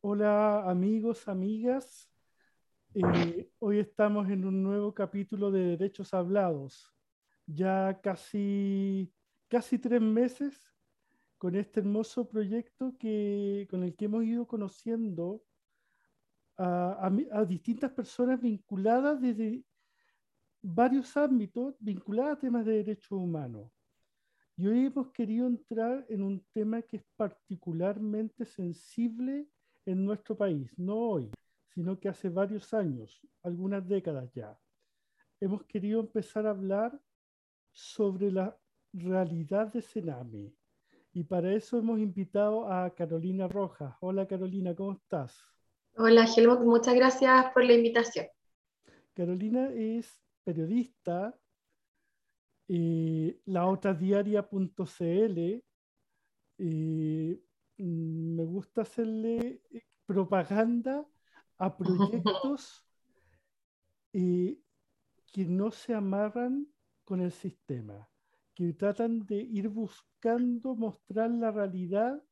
Hola amigos, amigas. Eh, hoy estamos en un nuevo capítulo de Derechos Hablados. Ya casi, casi tres meses con este hermoso proyecto que, con el que hemos ido conociendo a, a distintas personas vinculadas desde varios ámbitos, vinculadas a temas de derechos humanos. Y hoy hemos querido entrar en un tema que es particularmente sensible en nuestro país, no hoy, sino que hace varios años, algunas décadas ya. Hemos querido empezar a hablar sobre la realidad de Sename. Y para eso hemos invitado a Carolina Rojas. Hola Carolina, ¿cómo estás? Hola Helmut, muchas gracias por la invitación. Carolina es periodista, eh, la otra diaria.cl. Eh, me gusta hacerle eh, propaganda a proyectos eh, que no se amarran con el sistema, que tratan de ir buscando mostrar la realidad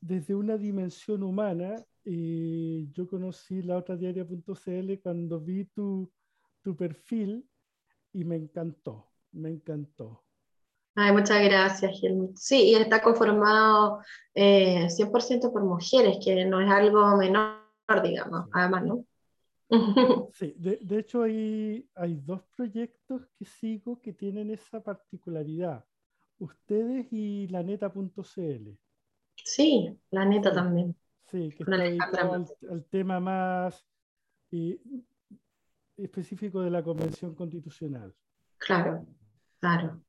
desde una dimensión humana. yo conocí la otra diaria.cl cuando vi tu, tu perfil y me encantó me encantó. Ay, muchas gracias, Helmut. Sí, y está conformado 100% eh, por mujeres, que no es algo menor, digamos, además, ¿no? Sí, de, de, hecho hay, hay dos proyectos que sigo que tienen esa particularidad. Ustedes y laneta.cl. Sí, la neta también. Sí, que está dedicado al, al, tema más eh, específico de la Convención Constitucional. Claro. Claro.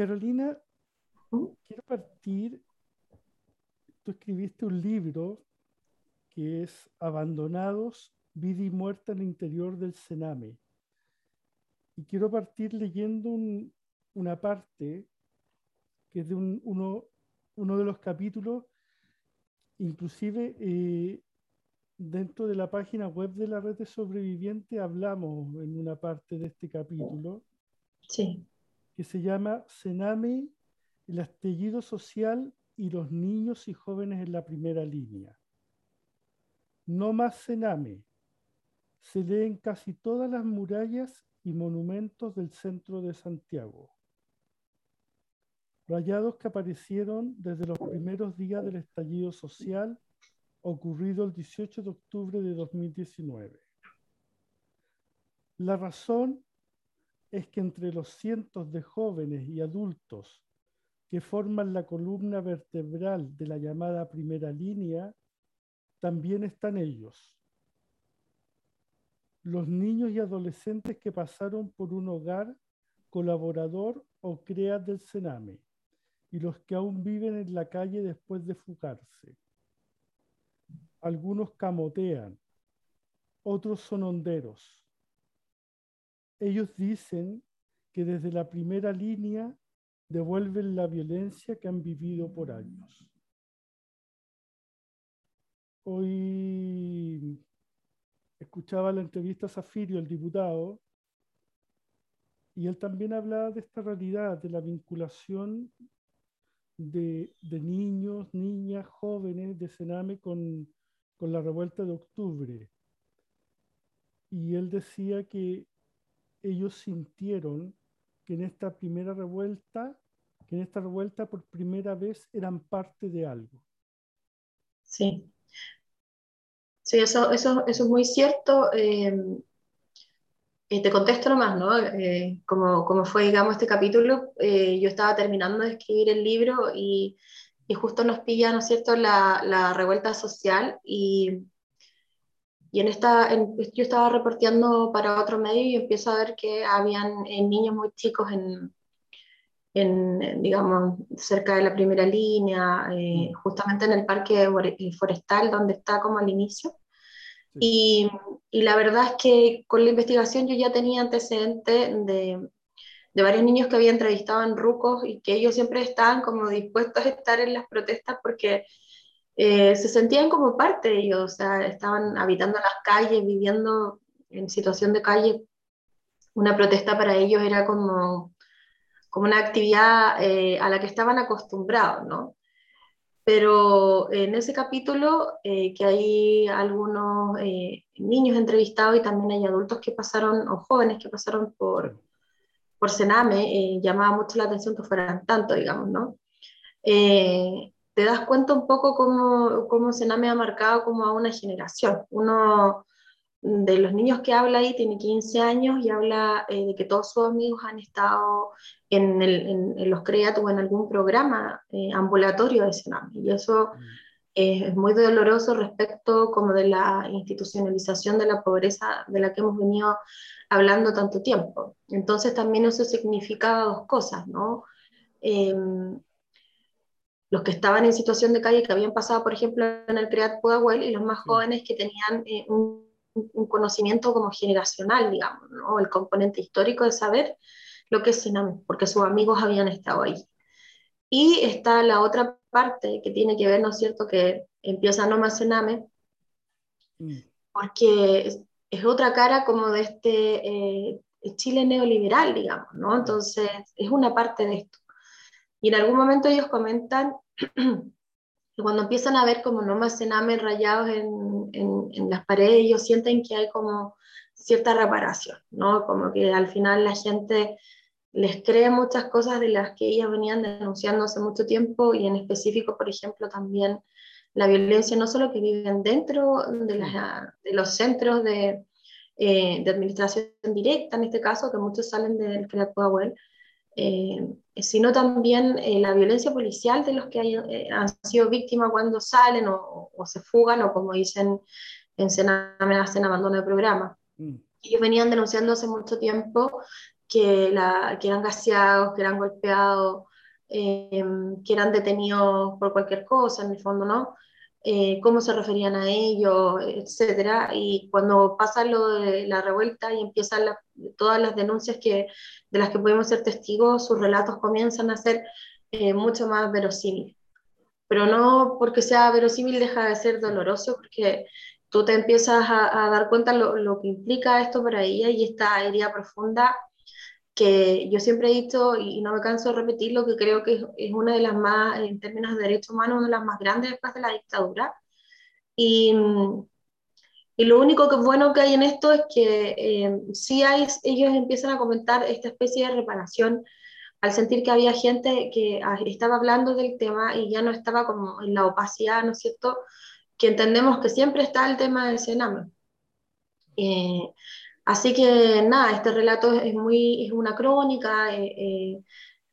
Carolina, quiero partir. Tú escribiste un libro que es Abandonados, vida y muerte el interior del Sename. Y quiero partir leyendo una parte que es de uno, uno, de los capítulos, inclusive eh, dentro de la página web de la red de sobrevivientes hablamos en una parte de este capítulo. Sí que se llama Sename, el estallido social y los niños y jóvenes en la primera línea. No más Sename. Se lee en casi todas las murallas y monumentos del centro de Santiago. Rayados que aparecieron desde los primeros días del estallido social ocurrido el 18 de octubre de 2019. La razón es que entre los cientos de jóvenes y adultos que forman la columna vertebral de la llamada primera línea, también están ellos. Los niños y adolescentes que pasaron por un hogar colaborador o CREA del Sename y los que aún viven en la calle después de fugarse. Algunos camotean, otros son honderos ellos dicen que desde la primera línea devuelven la violencia que han vivido por años. Hoy escuchaba la entrevista a Zafirio, el diputado, y él también hablaba de esta realidad, de la vinculación de, niños, niñas, jóvenes de Sename con, con la revuelta de octubre. Y él decía que ellos sintieron que en esta primera revuelta, que en esta revuelta por primera vez eran parte de algo. Sí. Sí, eso, eso, eso es muy cierto. Eh, te contesto nomás, ¿no? Eh, como, como, fue, digamos, este capítulo, eh, yo estaba terminando de escribir el libro y, y justo nos pilla, ¿no es cierto?, la, la revuelta social y y en esta, yo estaba reporteando para otro medio y empiezo a ver que habían eh, niños muy chicos en, en, digamos, cerca de la primera línea, eh, mm. justamente en el parque forestal donde está como al inicio. Y, y, la verdad es que con la investigación yo ya tenía antecedentes de, de varios niños que había entrevistado en Rucos y que ellos siempre estaban como dispuestos a estar en las protestas porque eh, se sentían como parte de ellos, o sea, estaban habitando las calles, viviendo en situación de calle. Una protesta para ellos era como, como una actividad eh, a la que estaban acostumbrados, ¿no? Pero en ese capítulo, eh, que hay algunos eh, niños entrevistados y también hay adultos que pasaron, o jóvenes que pasaron por, por Sename, eh, llamaba mucho la atención que fueran tanto, digamos, ¿no? Te das cuenta un poco cómo, cómo Sename ha marcado como a una generación. Uno de los niños que habla ahí tiene 15 años y habla eh, de que todos sus amigos han estado en, el, en, los CREAT o en algún programa eh, ambulatorio de Sename. Y eso es muy doloroso respecto como de la institucionalización de la pobreza de la que hemos venido hablando tanto tiempo. Entonces también eso significaba dos cosas, ¿no? Los que estaban en situación de calle, que habían pasado, por ejemplo, en el CREAT Pudahuel, y los más jóvenes que tenían eh, un un conocimiento como generacional, digamos, ¿no? el componente histórico de saber lo que es Sename, porque sus amigos habían estado ahí. Y está la otra parte que tiene que ver, ¿no es cierto?, que empieza no más Sename, mm. porque es, otra cara como de este eh, Chile neoliberal, digamos, ¿no? Entonces, es una parte de esto. Y en algún momento ellos comentan cuando empiezan a ver como más cename rayados en, en, las paredes, ellos sienten que hay como cierta reparación, ¿no? Como que al final la gente les cree muchas cosas de las que ellas venían denunciando hace mucho tiempo y en específico, por ejemplo, también la violencia no solo que viven dentro de, los centros de, eh, administración directa, en este caso, que muchos salen del CREAT Powell, eh, sino también eh, la violencia policial de los que eh, han sido víctimas cuando salen o, se fugan o como dicen en Sename hacen abandono de programa. Mm. Ellos venían denunciando hace mucho tiempo que, la, que eran gaseados, que eran golpeados, que eran detenidos por cualquier cosa, en el fondo, ¿no? Eh, cómo se referían a ellos, etcétera. Y cuando pasa lo de la revuelta y empiezan todas las denuncias que, de las que pudimos ser testigos, sus relatos comienzan a ser eh, mucho más verosímiles. Pero no porque sea verosímil deja de ser doloroso, porque tú te empiezas a, a dar cuenta lo, lo, que implica esto para ella y esta herida profunda que yo siempre he dicho, y no me canso de repetirlo, que creo que es, una de las más, en términos de derechos humanos, una de las más grandes después de la dictadura. Y, y lo único que bueno que hay en esto es que eh, sí hay, ellos empiezan a comentar esta especie de reparación al sentir que había gente que ah, estaba hablando del tema y ya no estaba como en la opacidad, ¿no es cierto? Que entendemos que siempre está el tema del Sename. Eh, Así que nada, este relato es, muy, es una crónica. Eh, eh,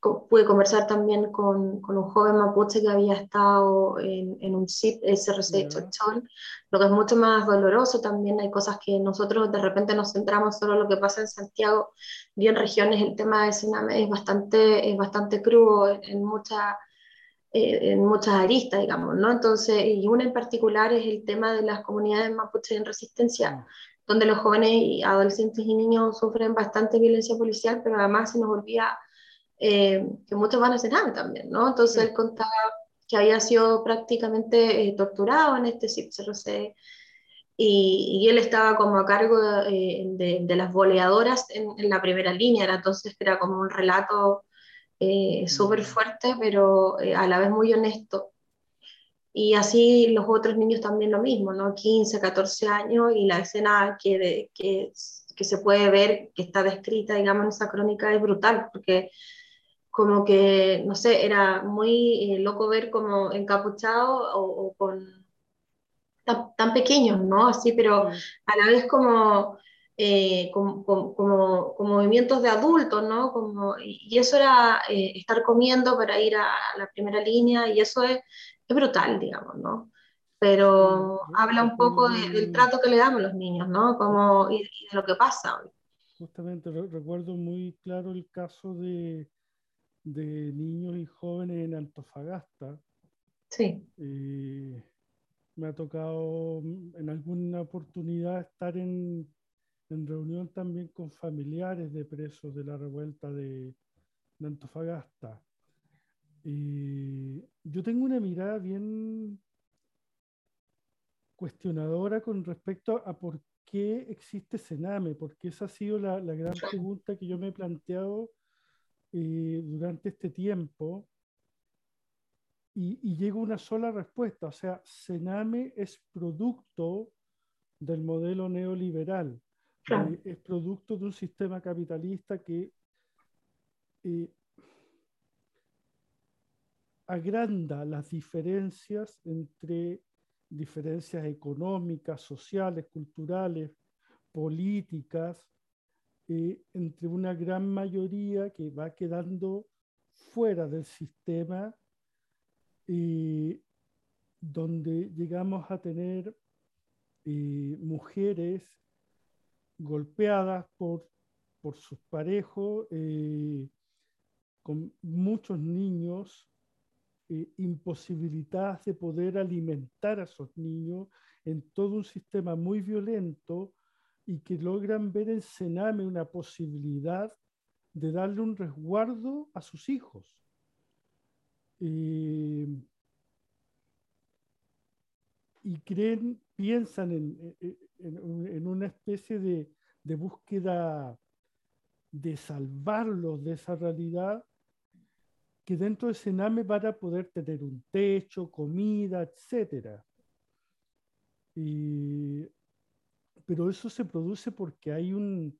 pude conversar también con, con, un joven mapuche que había estado en, en un SIP, SRC Chochón, lo que es mucho más doloroso también. Hay cosas que nosotros de repente nos centramos solo en lo que pasa en Santiago y en regiones. El tema de Sename es bastante, es bastante crudo en, en muchas eh, en muchas aristas, digamos, ¿no? Entonces, y una en particular es el tema de las comunidades mapuche en resistencia, mm donde los jóvenes y adolescentes y niños sufren bastante violencia policial, pero además se nos olvida eh, que muchos van a cenar también, ¿no? Entonces él contaba que había sido prácticamente eh, torturado en este CIPCRC y, y, él estaba como a cargo de, eh, de, las boleadoras en, en, la primera línea, era entonces era como un relato súper mm. fuerte, pero a la vez muy honesto. Y así los otros niños también lo mismo, ¿no? 15, 14 años y la escena que, que, que se puede ver, que está descrita, digamos, en esa crónica es brutal, porque como que, no sé, era muy eh, loco ver como encapuchado o, con tan, tan, pequeños, ¿no? Así, pero a la vez como, eh, como, como, como, movimientos de adultos, ¿no? Como, y eso era eh, estar comiendo para ir a la primera línea y eso es es brutal, digamos, ¿no? Pero habla un poco del trato que le damos a los niños, ¿no? Como, y, de lo que pasa hoy. Justamente recuerdo muy claro el caso de, de niños y jóvenes en Antofagasta. Sí. Eh, me ha tocado en alguna oportunidad estar en, en, reunión también con familiares de presos de la revuelta de, de Antofagasta. Y yo tengo una mirada bien cuestionadora con respecto a por qué existe Sename, porque esa ha sido la, la gran pregunta que yo me he planteado eh, durante este tiempo. y, y llega una sola respuesta, o sea, Sename es producto del modelo neoliberal, eh, es producto de un sistema capitalista que eh, agranda las diferencias entre diferencias económicas, sociales, culturales, políticas, eh, entre una gran mayoría que va quedando fuera del sistema, eh, donde llegamos a tener eh, mujeres golpeadas por, por sus parejos, con muchos niños imposibilitadas de poder alimentar a esos niños en todo un sistema muy violento y que logran ver en Sename una posibilidad de darle un resguardo a sus hijos. Eh, y creen, piensan en, una especie de, búsqueda de salvarlos de esa realidad, que dentro de Sename van a poder tener un techo, comida, etc. Y pero eso se produce porque hay un,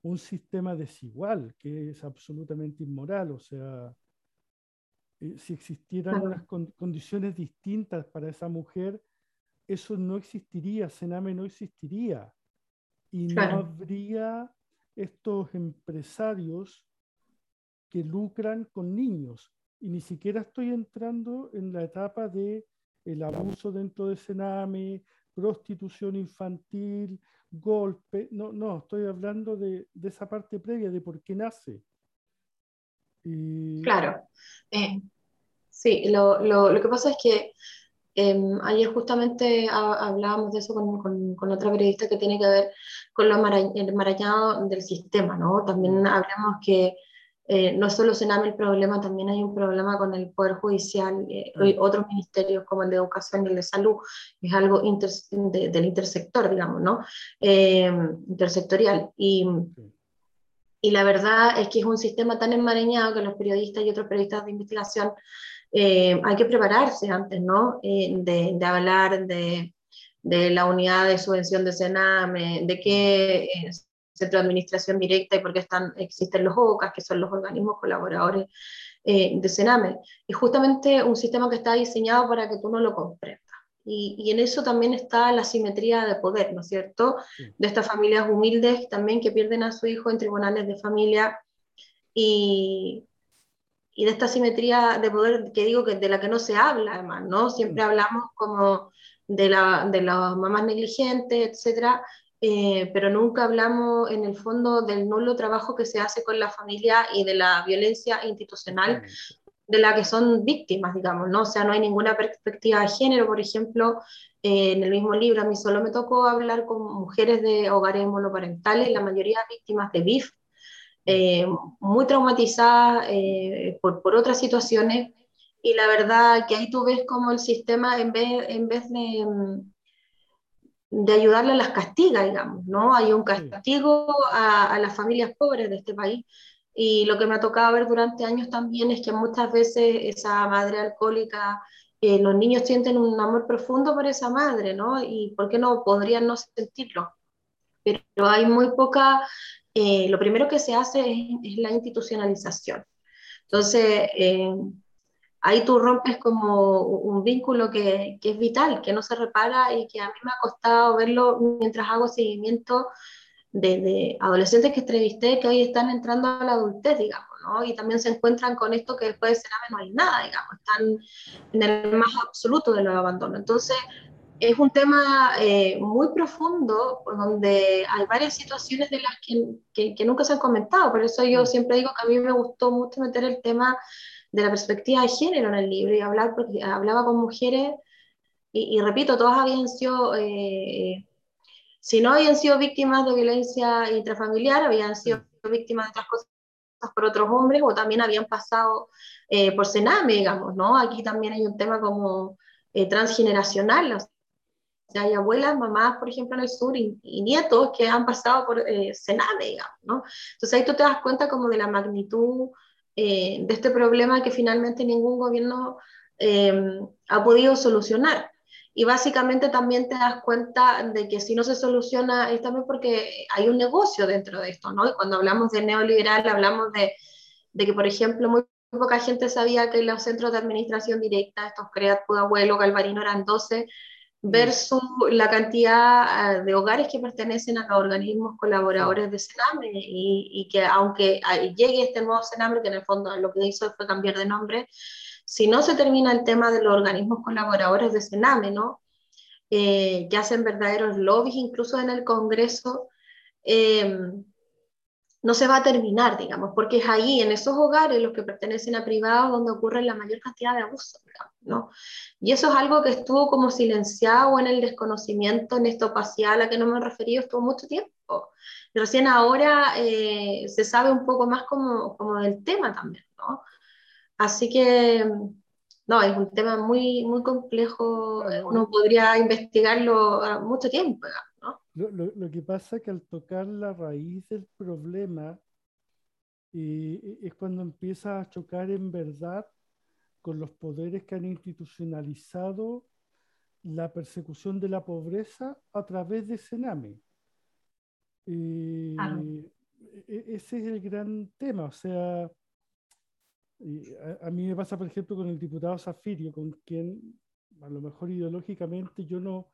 un sistema desigual que es absolutamente inmoral. O sea, eh, si existieran unas condiciones distintas para esa mujer, eso no existiría, Sename no existiría. Y no habría estos empresarios que lucran con niños. Y ni siquiera estoy entrando en la etapa de el abuso dentro de Sename, prostitución infantil, golpe. No, no, estoy hablando de, esa parte previa, de por qué nace. Claro. Eh, sí, lo, que pasa es que em, ayer justamente hablábamos de eso con, otra periodista que tiene que ver con lo enmarañado del sistema, ¿no? También hablamos que eh, no solo se el problema, también hay un problema con el Poder Judicial eh, y otros ministerios como el de Educación y el de Salud, es algo del intersector, digamos, ¿no? Eh, intersectorial. Y, y, la verdad es que es un sistema tan enmarañado que los periodistas y otros periodistas de investigación hay que prepararse antes, ¿no? De, de, hablar de, de la unidad de subvención de Sename, de qué centro de administración directa y porque están, existen los OCAS, que son los organismos colaboradores eh, de Sename. Es justamente un sistema que está diseñado para que tú no lo comprendas. Y, y, en eso también está la simetría de poder, ¿no es cierto? De estas familias humildes también que pierden a su hijo en tribunales de familia y, y de esta simetría de poder que digo que de la que no se habla además, ¿no? Siempre hablamos como de, la, de las mamás negligentes, etcétera, eh, pero nunca hablamos en el fondo del nulo trabajo que se hace con la familia y de la violencia institucional de la que son víctimas, digamos, ¿no? O sea, no hay ninguna perspectiva de género, por ejemplo, eh, en el mismo libro a mí solo me tocó hablar con mujeres de hogares monoparentales, la mayoría víctimas de BIF, eh, muy traumatizadas por, por, otras situaciones, y la verdad que ahí tú ves como el sistema, en vez, en vez de mm, de ayudarle a las castigas, digamos, ¿no? Hay un castigo a, las familias pobres de este país. Y lo que me ha tocado ver durante años también es que muchas veces esa madre alcohólica, eh, los niños sienten un amor profundo por esa madre, ¿no? Y ¿por qué no podrían no sentirlo? Pero hay muy poca, eh, lo primero que se hace es, la institucionalización. Entonces, eh, ahí tú rompes como un vínculo que, que, es vital, que no se repara y que a mí me ha costado verlo mientras hago seguimiento de, de, adolescentes que entrevisté que hoy están entrando a la adultez, digamos, ¿no? Y también se encuentran con esto que después de ser no hay nada, digamos, están en el más absoluto de los abandono. Entonces, es un tema eh, muy profundo donde hay varias situaciones de las que, que, que, nunca se han comentado. Por eso yo mm. siempre digo que a mí me gustó mucho meter el tema de la perspectiva de género en el libro y hablar, porque hablaba con mujeres y, repito, todas habían sido, eh, si no habían sido víctimas de violencia intrafamiliar, habían sido víctimas de otras cosas por otros hombres o también habían pasado eh, por Sename, digamos, ¿no? Aquí también hay un tema como eh, transgeneracional, o sea, hay abuelas, mamás, por ejemplo, en el sur y, nietos que han pasado por Sename, digamos, ¿no? Entonces ahí tú te das cuenta como de la magnitud eh, de este problema que finalmente ningún gobierno em, ha podido solucionar. Y básicamente también te das cuenta de que si no se soluciona es también porque hay un negocio dentro de esto, ¿no? Cuando hablamos de neoliberal hablamos de, de que, por ejemplo, muy poca gente sabía que los centros de administración directa, estos CREAT, Pudahuelo, Galvarino eran 12, versus la cantidad eh, de hogares que pertenecen a los organismos colaboradores de Sename y, y, que aunque llegue este nuevo Sename, que en el fondo lo que hizo fue cambiar de nombre, si no se termina el tema de los organismos colaboradores de Sename, ¿no? Eh, hacen verdaderos lobbies incluso en el Congreso, eh, no se va a terminar, digamos, porque es ahí, en esos hogares, los que pertenecen a privados, donde ocurre la mayor cantidad de abusos, ¿no? Y eso es algo que estuvo como silenciado en el desconocimiento, en esta opacidad a la que no me he referido, estuvo mucho tiempo. Y recién ahora eh, se sabe un poco más como, como del tema también, ¿no? Así que, no, es un tema muy, muy complejo, uno podría investigarlo mucho tiempo, lo, que pasa es que al tocar la raíz del problema eh, es cuando empieza a chocar en verdad con los poderes que han institucionalizado la persecución de la pobreza a través de Sename. Eh, e, ese es el gran tema, o sea, a, a, mí me pasa, por ejemplo, con el diputado Zafirio, con quien a lo mejor ideológicamente yo no,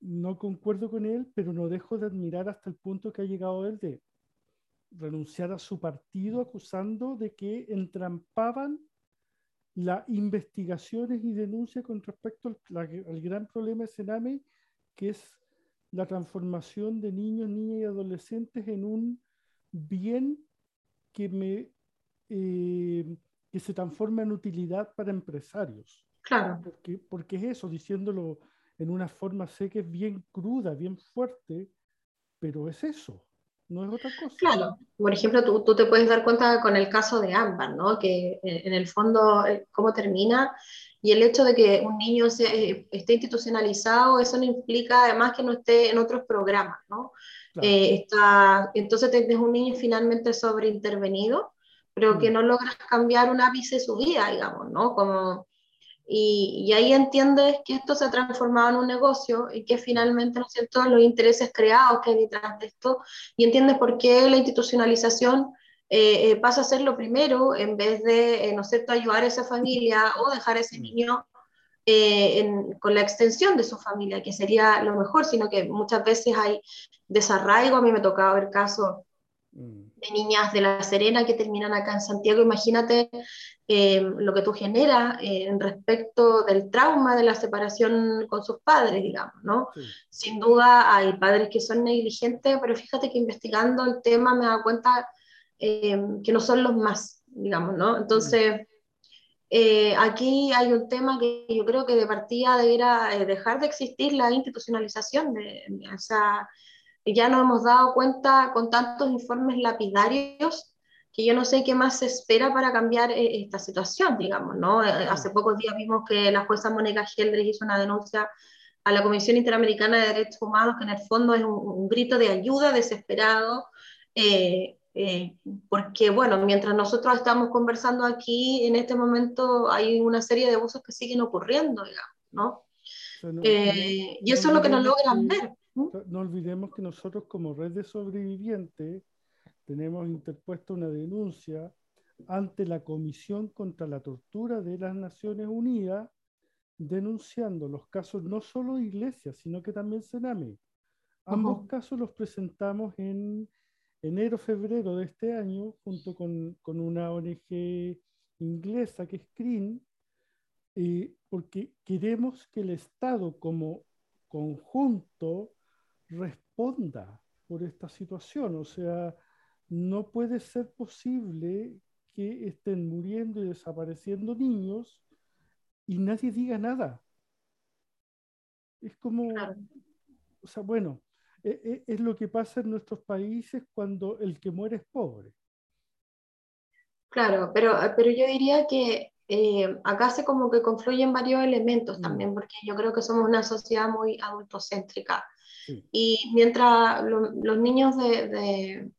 no concuerdo con él, pero no dejo de admirar hasta el punto que ha llegado él de renunciar a su partido acusando de que entrampaban las investigaciones y denuncias con respecto al, al, gran problema de Sename, que es la transformación de niños, niñas y adolescentes en un bien que, me, eh, que se transforma en utilidad para empresarios. Claro. Porque, porque es eso, diciéndolo en una forma, sé que es bien cruda, bien fuerte, pero es eso, no es otra cosa. Claro, por ejemplo, tú, tú te puedes dar cuenta con el caso de Ámbar, ¿no? Que en, el fondo, eh, cómo termina, y el hecho de que un niño se, eh, esté institucionalizado, eso no implica además que no esté en otros programas, ¿no? Eh, está, entonces es un niño finalmente sobreintervenido, pero que mm. no logras cambiar un ápice de su vida, digamos, ¿no? Como y, ahí entiendes que esto se ha transformado en un negocio y que finalmente, ¿no es cierto?, los intereses creados que hay detrás de esto, y entiendes por qué la institucionalización eh, eh, pasa a ser lo primero en vez de, eh, ¿no es cierto?, ayudar a esa familia o dejar a ese mm. niño con la extensión de su familia, que sería lo mejor, sino que muchas veces hay desarraigo, a mí me tocaba ver casos mm. De niñas de La Serena que terminan acá en Santiago, imagínate eh, lo que tú generas eh, en respecto del trauma de la separación con sus padres, digamos, ¿no? Sin duda hay padres que son negligentes, pero fíjate que investigando el tema me da cuenta eh, que no son los más, digamos, ¿no? Entonces, aquí hay un tema que yo creo que de partida debería dejar de existir la institucionalización, de, o sea, ya nos hemos dado cuenta con tantos informes lapidarios que yo no sé qué más se espera para cambiar eh, esta situación, digamos, ¿no? Eh, hace pocos días vimos que la jueza Mónica Geldrich hizo una denuncia a la Comisión Interamericana de Derechos Humanos, que en el fondo es un, grito de ayuda desesperado, eh, porque, bueno, mientras nosotros estamos conversando aquí, en este momento hay una serie de abusos que siguen ocurriendo, digamos, ¿no? y eso es lo que no logran ver. No olvidemos que nosotros como red de sobrevivientes tenemos interpuesta una denuncia ante la Comisión contra la Tortura de las Naciones Unidas, denunciando los casos no solo de Iglesia, sino que también Sename. Ambos casos los presentamos en enero-febrero de este año, junto con, con, una ONG inglesa que es CRIN, eh, porque queremos que el Estado como conjunto responda por esta situación. O sea, no puede ser posible que estén muriendo y desapareciendo niños y nadie diga nada. Es como, o sea, bueno, e, e, es, lo que pasa en nuestros países cuando el que muere es pobre. Claro, pero, pero yo diría que eh, acá se como que confluyen varios elementos mm. también, porque yo creo que somos una sociedad muy adultocéntrica. Y mientras los niños de,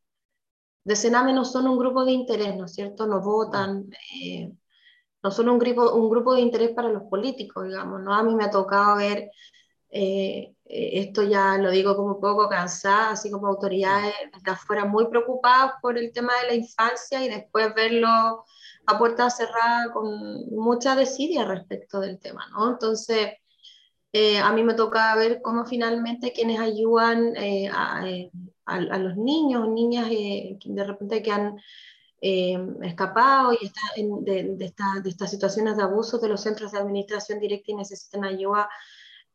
de Sename no son un grupo de interés, ¿no es cierto? No votan, eh, no son un grupo, un grupo de interés para los políticos, digamos, ¿no? A mí me ha tocado ver, eh, eh, esto ya lo digo como un poco cansada, así como autoridades de afuera muy preocupadas por el tema de la infancia y después verlo a puerta cerrada con mucha desidia respecto del tema, ¿no? Entonces, eh, a mí me toca ver cómo finalmente quienes ayudan a, a, los niños niñas de repente que han eh, escapado y está de, de, de, estas situaciones de abuso de los centros de administración directa y necesitan ayuda,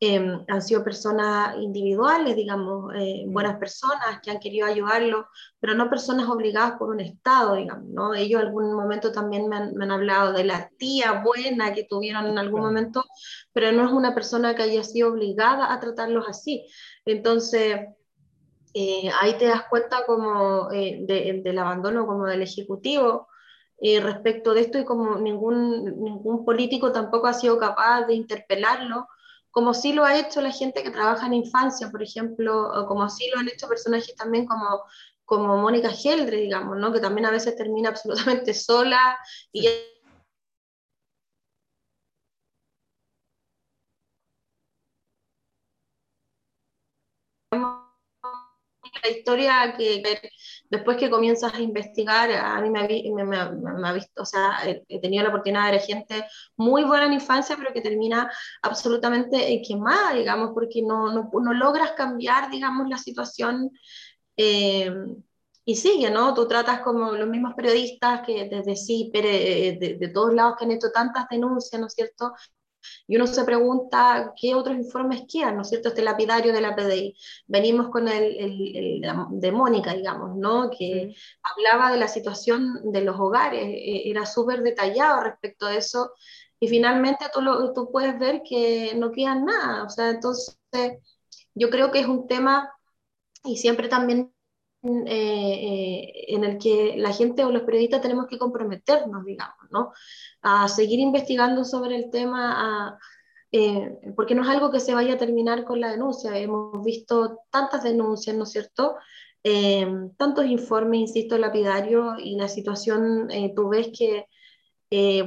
em, han sido personas individuales, digamos, eh, mm. buenas personas que han querido ayudarlo, pero no personas obligadas por un Estado, digamos, ¿no? Ellos en algún momento también me han, me han hablado de la tía buena que tuvieron en algún momento, pero no es una persona que haya sido obligada a tratarlos así. Entonces, eh, ahí te das cuenta como eh, del abandono como del Ejecutivo eh, respecto de esto y como ningún, ningún político tampoco ha sido capaz de interpelarlo, como sí lo ha hecho la gente que trabaja en infancia, por ejemplo, o como sí lo han hecho personajes también como, como Mónica Geldre, digamos, ¿no? que también a veces termina absolutamente sola y la historia que después que comienzas a investigar, a mí me, ha visto, o sea, he, tenido la oportunidad de ver gente muy buena en infancia, pero que termina absolutamente quemada, digamos, porque no, no, no logras cambiar, digamos, la situación. Eh, y sigue, ¿no? Tú tratas como los mismos periodistas que desde sí, de, de, de, todos lados que han hecho tantas denuncias, ¿no es cierto? Y uno se pregunta qué otros informes quedan, ¿no es cierto? Este lapidario de la PDI. Venimos con el, el, de Mónica, digamos, ¿no? Que hablaba de la situación de los hogares, eh, era súper detallado respecto a eso. Y finalmente tú, lo, tú puedes ver que no queda nada. O sea, entonces yo creo que es un tema y siempre también eh, eh, en el que la gente o los periodistas tenemos que comprometernos, digamos, ¿no? A seguir investigando sobre el tema, eh, porque no es algo que se vaya a terminar con la denuncia. Hemos visto tantas denuncias, ¿no es cierto? tantos informes, insisto, lapidarios y la situación, tú ves que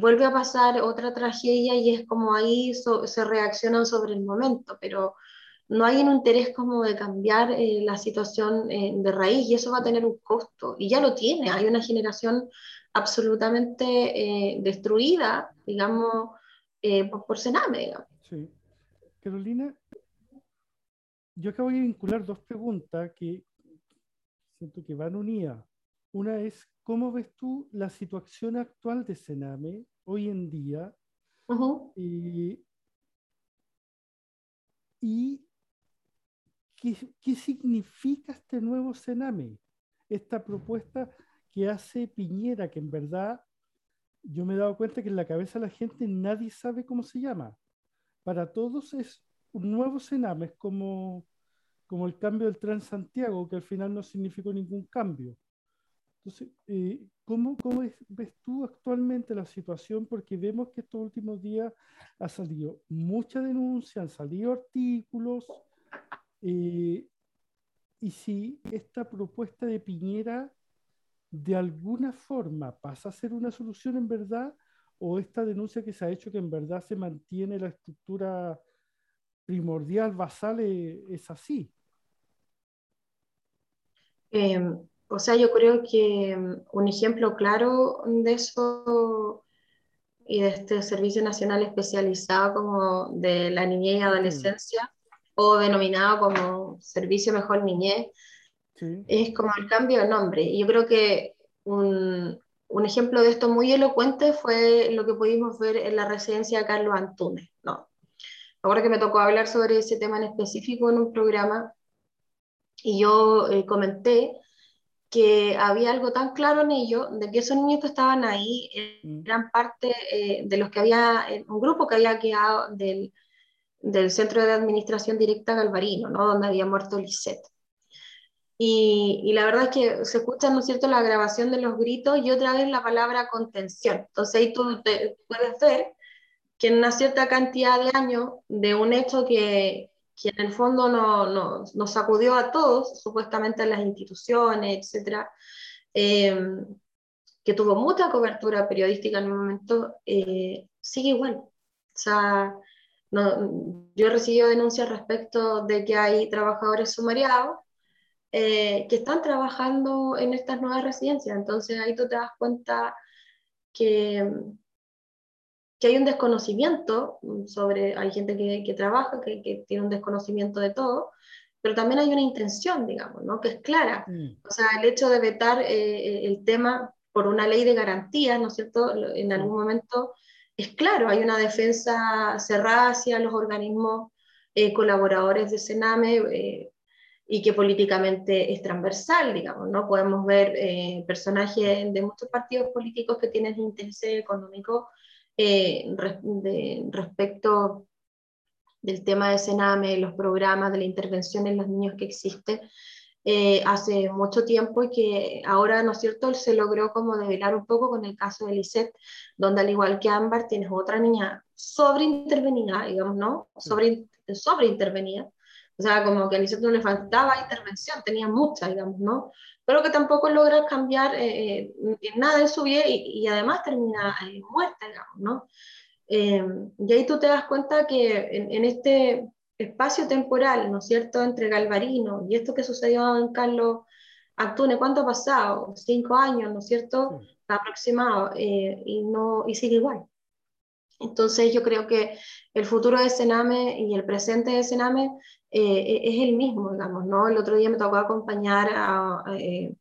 vuelve a pasar otra tragedia y es como ahí se reaccionan sobre el momento, pero no hay un interés como de cambiar eh, la situación eh, de raíz y eso va a tener un costo y ya lo tiene. Hay una generación absolutamente eh, destruida, digamos, por, por Sename. Sí. Carolina, yo acabo de vincular dos preguntas que siento que van unidas. Una es, ¿cómo ves tú la situación actual de Sename hoy en día? y, y ¿qué, significa este nuevo Sename? Esta propuesta que hace Piñera, que en verdad yo me he dado cuenta que en la cabeza de la gente nadie sabe cómo se llama. Para todos es un nuevo Sename, es como, como el cambio del Transantiago, que al final no significó ningún cambio. Entonces, eh, ¿cómo, ¿cómo, ves tú actualmente la situación? Porque vemos que estos últimos días ha salido mucha denuncia, han salido artículos, eh, y si esta propuesta de Piñera de alguna forma pasa a ser una solución en verdad, o esta denuncia que se ha hecho que en verdad se mantiene la estructura primordial, basal, eh, es así. Em, o sea, yo creo que em, un ejemplo claro de eso y de este Servicio Nacional Especializado como de la niñez y mm. O denominado como Servicio Mejor Niñez, es como el cambio de nombre. Y yo creo que un, un, ejemplo de esto muy elocuente fue lo que pudimos ver en la residencia de Carlos Antunes. ¿no? Ahora que me tocó hablar sobre ese tema en específico en un programa, y yo eh, comenté que había algo tan claro en ello, de que esos niños que estaban ahí mm. eran parte eh, de los que había, un grupo que había quedado del del Centro de Administración Directa Galvarino, ¿no? donde había muerto Lisette. Y, la verdad es que se escucha, ¿no es cierto?, la grabación de los gritos y otra vez la palabra contención. Entonces ahí tú te, puedes ver que en una cierta cantidad de años de un hecho que, que en el fondo nos no, nos sacudió a todos, supuestamente a las instituciones, etc., eh, que tuvo mucha cobertura periodística en un momento, eh, sigue igual. O sea, no, yo he recibido denuncias respecto de que hay trabajadores sumariados eh, que están trabajando en estas nuevas residencias. Entonces ahí tú te das cuenta que, que hay un desconocimiento sobre, hay gente que, que trabaja, que, que, tiene un desconocimiento de todo, pero también hay una intención, digamos, ¿no? que es clara. Mm. O sea, el hecho de vetar eh, el tema por una ley de garantías, ¿no es cierto? En algún momento es claro, hay una defensa cerrada hacia los organismos eh, colaboradores de Sename eh, y que políticamente es transversal, digamos, ¿no? Podemos ver eh, personajes de muchos partidos políticos que tienen interés económico respecto del tema de Sename, los programas, de la intervención en los niños que existe, eh, hace mucho tiempo y que ahora, ¿no es cierto?, se logró como develar un poco con el caso de Lisette, donde al igual que Ámbar tienes otra niña sobreintervenida, digamos, ¿no? Sobre, sobreintervenida. O sea, como que a Lisette no le faltaba intervención, tenía mucha, digamos, ¿no? Pero que tampoco logra cambiar eh, eh, nada en su vida y, y además termina muerta, digamos, ¿no? y ahí tú te das cuenta que en, en este espacio temporal, ¿no es cierto?, entre Galvarino y esto que sucedió en Carlos Actune, ¿cuánto ha pasado? Cinco años, ¿no es cierto?, aproximado, eh, y, no, y sigue igual. Entonces yo creo que el futuro de Sename y el presente de Sename eh, es el mismo, digamos, ¿no? El otro día me tocó acompañar a, a eh,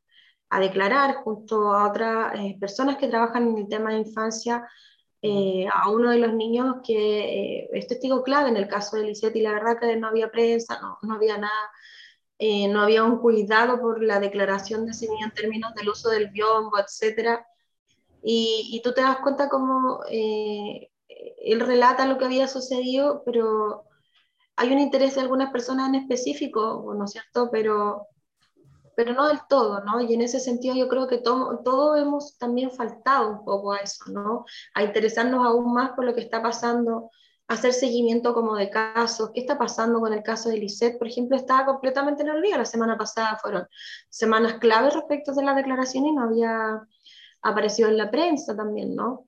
declarar junto a otras personas que trabajan en el tema de infancia eh, a uno de los niños que eh, es testigo clave en el caso de Lisette y la verdad que no había prensa, no, no había nada, eh, no había un cuidado por la declaración de ese niño en términos del uso del biombo, etc. Y, y tú te das cuenta como él relata lo que había sucedido, pero hay un interés de algunas personas en específico, ¿no es cierto? Pero pero no del todo, ¿no? Y en ese sentido yo creo que todos todo hemos también faltado un poco a eso, ¿no? A interesarnos aún más por lo que está pasando, hacer seguimiento como de casos, qué está pasando con el caso de Lisette, por ejemplo, estaba completamente en el día, la semana pasada fueron semanas claves respecto de la declaración y no había aparecido en la prensa también, ¿no?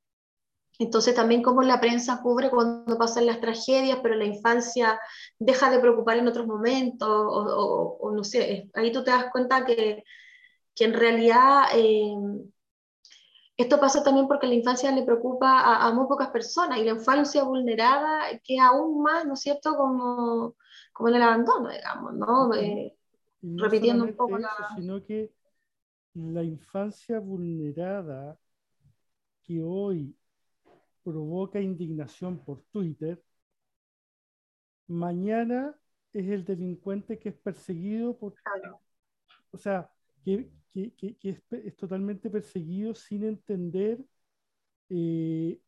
Entonces también como la prensa cubre cuando pasan las tragedias, pero la infancia deja de preocupar en otros momentos, o, no sé, ahí tú te das cuenta que, que en realidad eh, esto pasa también porque la infancia le preocupa a, muy pocas personas y la infancia vulnerada que aún más, ¿no es cierto?, como, como en el abandono, digamos, ¿no? Eh, repitiendo un poco eso, Sino que la infancia vulnerada que hoy provoca indignación por Twitter, mañana es el delincuente que es perseguido por... O sea, que, es, totalmente perseguido sin entender eh,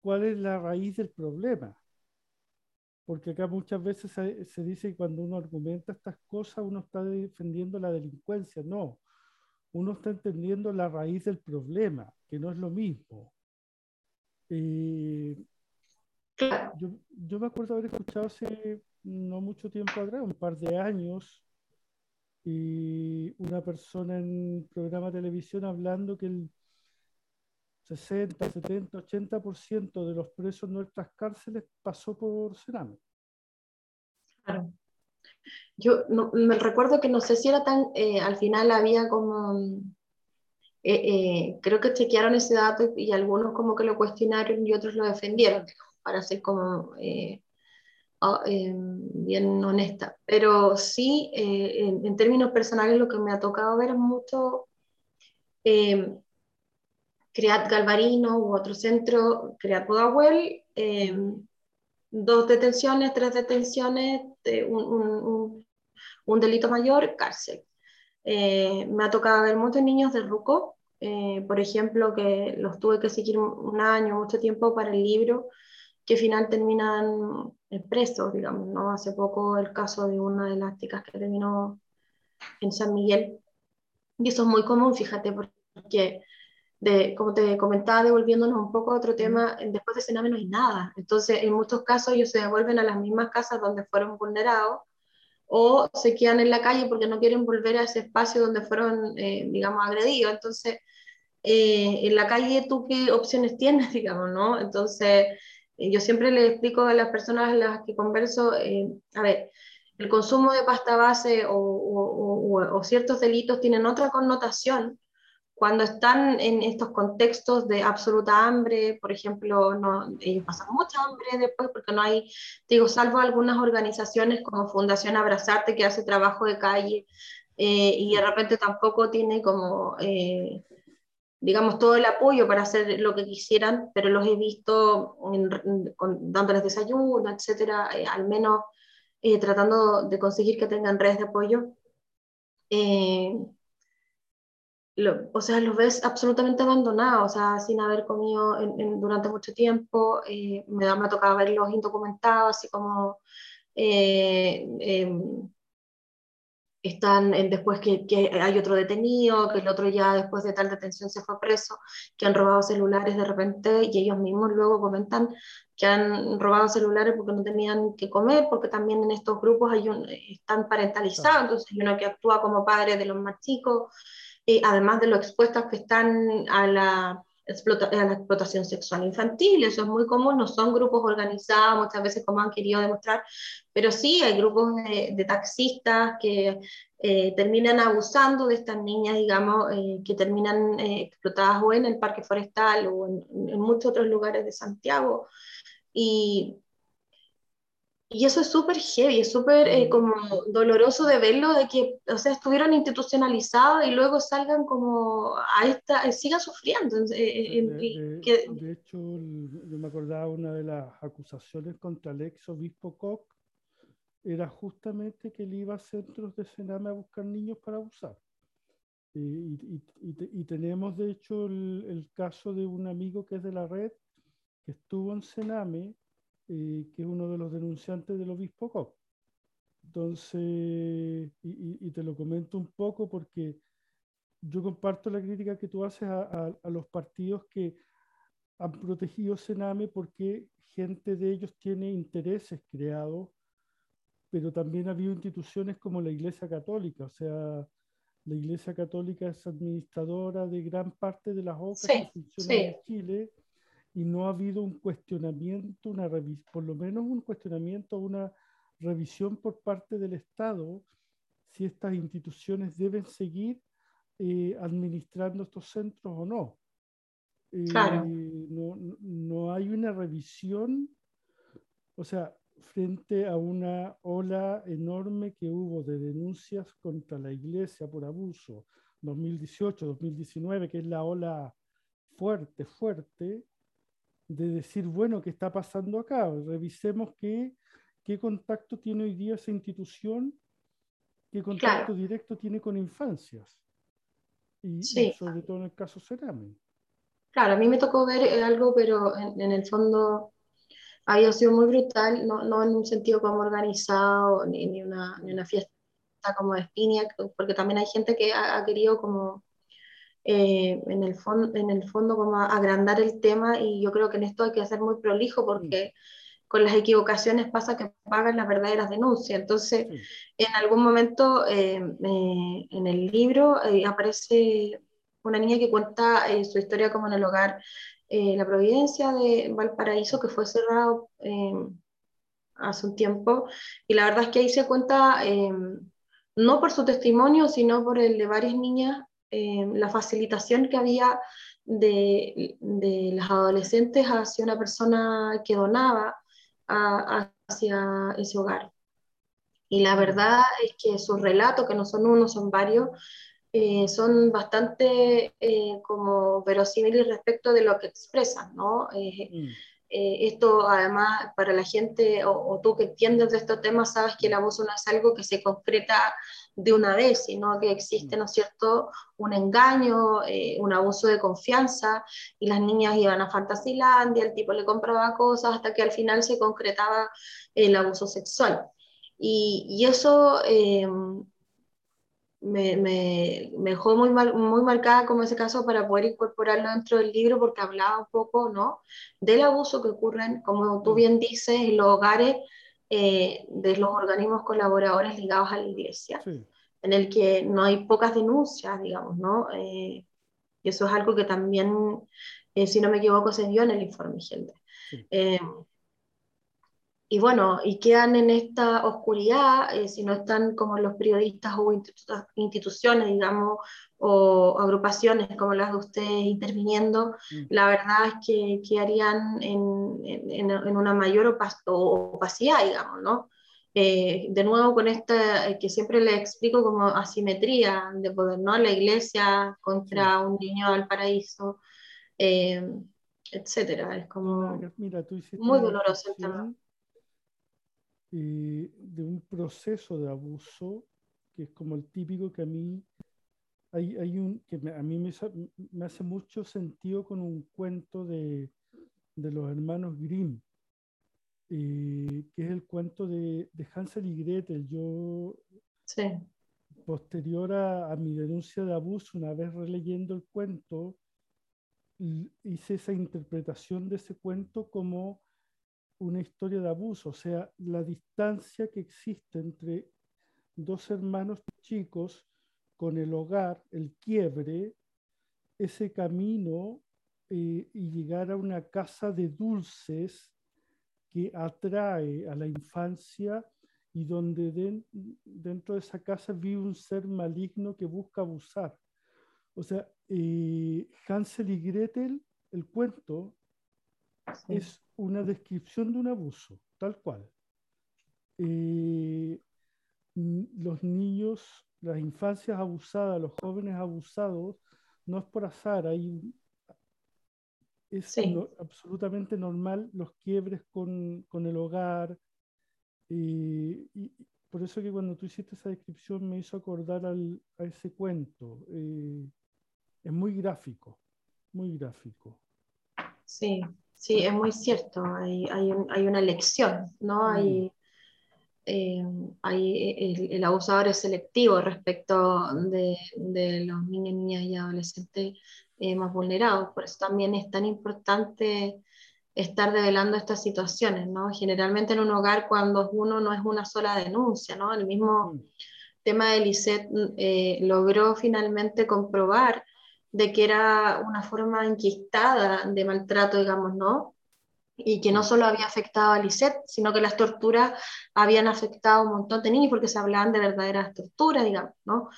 cuál es la raíz del problema. Porque acá muchas veces se, se, dice que cuando uno argumenta estas cosas, uno está defendiendo la delincuencia. No, uno está entendiendo la raíz del problema, que no es lo mismo. Eh, yo, yo, me acuerdo haber escuchado hace no mucho tiempo atrás, un par de años, y una persona en un programa de televisión hablando que el 60, 70, 80% de los presos en nuestras cárceles pasó por Cerame. Claro. Yo no, me recuerdo que no sé si era tan, eh, al final había como eh, eh, creo que chequearon ese dato y, algunos como que lo cuestionaron y otros lo defendieron, para ser como eh, bien honesta. Pero sí, en, términos personales, lo que me ha tocado ver es mucho Creat Galvarino u otro centro, Creat Pudahuel, dos detenciones, tres detenciones, un, un delito mayor, cárcel. Eh, me ha tocado ver muchos niños de Ruco, eh, por ejemplo, que los tuve que seguir un año, mucho tiempo para el libro, que al final terminan presos, digamos, ¿no? Hace poco el caso de una de las chicas que terminó en San Miguel. Y eso es muy común, fíjate, porque, de, como te comentaba, devolviéndonos un poco a otro tema, después de Sename no hay nada. Entonces, en muchos casos ellos se devuelven a las mismas casas donde fueron vulnerados o se quedan en la calle porque no quieren volver a ese espacio donde fueron, eh, digamos, agredidos. Entonces, en la calle tú qué opciones tienes, digamos, ¿no? Entonces, yo siempre le explico a las personas a las que converso, a ver, el consumo de pasta base o, o, ciertos delitos tienen otra connotación cuando están en estos contextos de absoluta hambre, por ejemplo, no, ellos pasan mucha hambre después porque no hay, digo, salvo algunas organizaciones como Fundación Abrazarte que hace trabajo de calle eh, y de repente tampoco tiene como, eh, digamos, todo el apoyo para hacer lo que quisieran, pero los he visto dándoles desayuno, etcétera, eh, al menos tratando de conseguir que tengan redes de apoyo o sea, los ves absolutamente abandonados, o sea, sin haber comido durante mucho tiempo. Eh, me, da, me tocado verlos indocumentados, así como eh, em, están después que, que, hay otro detenido, que el otro ya después de tal detención se fue preso, que han robado celulares de repente y ellos mismos luego comentan que han robado celulares porque no tenían que comer, porque también en estos grupos hay un, están parentalizados, entonces hay uno que actúa como padre de los más chicos además de lo expuestas que están a la, a la explotación sexual infantil. Eso es muy común, no son grupos organizados muchas veces como han querido demostrar, pero sí hay grupos de, taxistas que eh, terminan abusando de estas niñas, digamos, eh, que terminan eh, explotadas o en el parque forestal o en, en, muchos otros lugares de Santiago. Y, y eso es súper heavy, es súper eh, como doloroso de verlo, de que, o sea, estuvieron institucionalizados y luego salgan como a esta, eh, sigan sufriendo. Eh, de, hecho, yo me acordaba una de las acusaciones contra el ex obispo Koch, era justamente que él iba a centros de Sename a buscar niños para abusar. Y, y, tenemos, de hecho, el, el caso de un amigo que es de la red, que estuvo en Sename eh, que es uno de los denunciantes del obispo Koch. Entonces, y, te lo comento un poco porque yo comparto la crítica que tú haces a, los partidos que han protegido Sename porque gente de ellos tiene intereses creados, pero también ha habido instituciones como la Iglesia Católica, o sea, la Iglesia Católica es administradora de gran parte de las obras que funcionan en Chile y no ha habido un cuestionamiento, una por lo menos un cuestionamiento, una revisión por parte del Estado si estas instituciones deben seguir eh, administrando estos centros o no. Eh, no. No hay una revisión, o sea, frente a una ola enorme que hubo de denuncias contra la iglesia por abuso, 2018, 2019, que es la ola fuerte, fuerte, de decir, bueno, ¿qué está pasando acá? Revisemos qué, qué contacto tiene hoy día esa institución, qué contacto directo tiene con infancias. Y, sobre todo en el caso Cerame. Claro, a mí me tocó ver eh, algo, pero en, el fondo había sido muy brutal, no, no, en un sentido como organizado, ni, ni, una, ni una fiesta como de Espinia, porque también hay gente que ha querido como eh, en, el fondo, en el fondo como agrandar el tema y yo creo que en esto hay que ser muy prolijo porque con las equivocaciones pasa que pagan las verdaderas denuncias. Entonces, en algún momento eh, en el libro eh, aparece una niña que cuenta su historia como en el hogar La Providencia de Valparaíso, que fue cerrado hace un tiempo, y la verdad es que ahí se cuenta no por su testimonio, sino por el de varias niñas eh, la facilitación que había de, de, las adolescentes hacia una persona que donaba hacia ese hogar. Y la verdad es que sus relatos, que no son uno, son varios, eh, son bastante eh, como verosímiles respecto de lo que expresan, ¿no? Mm. esto además para la gente o, o, tú que entiendes de estos temas sabes que el abuso no es algo que se concreta de una vez, sino que existe, ¿no es cierto?, un engaño, eh, un abuso de confianza, y las niñas iban a Fantasilandia, el tipo le compraba cosas hasta que al final se concretaba el abuso sexual. Y, eso eh, me, me, dejó muy, muy marcada como ese caso para poder incorporarlo dentro del libro porque hablaba un poco, ¿no?, del abuso que ocurre, como tú mm. bien dices, en los hogares eh, de los organismos colaboradores ligados a la iglesia, en el que no hay pocas denuncias, digamos, ¿no? Eh, Y eso es algo que también, eh, si no me equivoco, se dio en el informe Gelde. Eh, y bueno, y quedan en esta oscuridad, eh, si no están como los periodistas o instituciones, digamos, o agrupaciones como las de ustedes interviniendo, mm. la verdad es que quedarían en, en, en una mayor opacidad, digamos, ¿no? Eh, de nuevo con esta eh, que siempre le explico como asimetría de poder, ¿no? La iglesia contra un niño al paraíso, eh, etcétera. Es como muy doloroso el tema. De un proceso de abuso que es como el típico que a mí hay, hay un que a mí me, me, hace mucho sentido con un cuento de, de los hermanos Grimm eh, que es el cuento de, de, Hansel y Gretel. Yo, posterior a, mi denuncia de abuso, una vez releyendo el cuento, hice esa interpretación de ese cuento como una historia de abuso, o sea, la distancia que existe entre dos hermanos chicos con el hogar, el quiebre, ese camino eh, y llegar a una casa de dulces que atrae a la infancia y donde dentro de esa casa vive un ser maligno que busca abusar. O sea, eh, Hansel y Gretel, el cuento, es una descripción de un abuso, tal cual. Eh, los niños, las infancias abusadas, los jóvenes abusados, no es por azar, hay es absolutamente normal los quiebres con, con el hogar. y por eso que cuando tú hiciste esa descripción me hizo acordar al, a ese cuento. Eh, es muy gráfico, muy gráfico. Sí, sí, es muy cierto. Hay, hay, un, hay una lección, ¿no? Mm. Hay, eh, hay el, el, abusador es selectivo respecto de, de los niños, niñas y adolescentes eh, más vulnerados. Por eso también es tan importante estar develando estas situaciones, ¿no? Generalmente en un hogar cuando uno no es una sola denuncia, ¿no? El mismo mm. tema de Lisette eh, logró finalmente comprobar de que era una forma enquistada de maltrato, digamos, ¿no? Y que no mm. solo había afectado a Lisette, sino que las torturas habían afectado a un montón de niños porque se hablaban de verdaderas torturas, digamos, ¿no?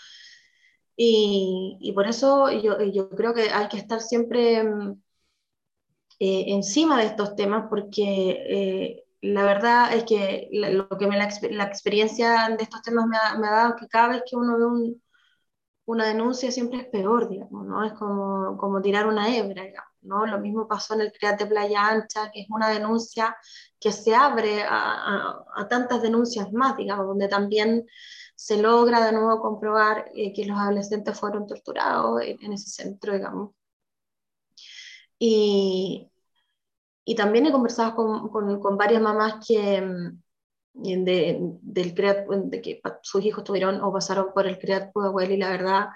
Y, y por eso yo, yo, creo que hay que estar siempre mm, eh, encima de estos temas porque eh, la verdad es que lo que me, la, la, experiencia de estos temas me ha, me ha, dado que cada vez que uno ve un, una denuncia siempre es peor, digamos, ¿no? Es como, como tirar una hebra, ¿no? Lo mismo pasó en el CREAT de Playa Ancha, que es una denuncia que se abre a, a, tantas denuncias más, digamos, donde también se logra de nuevo comprobar eh, que los adolescentes fueron torturados en, ese centro, digamos. Y, y también he conversado con, con, con varias mamás que, mm, de, del CREAT, de que sus hijos tuvieron o pasaron por el CREAT Pudahuel y la verdad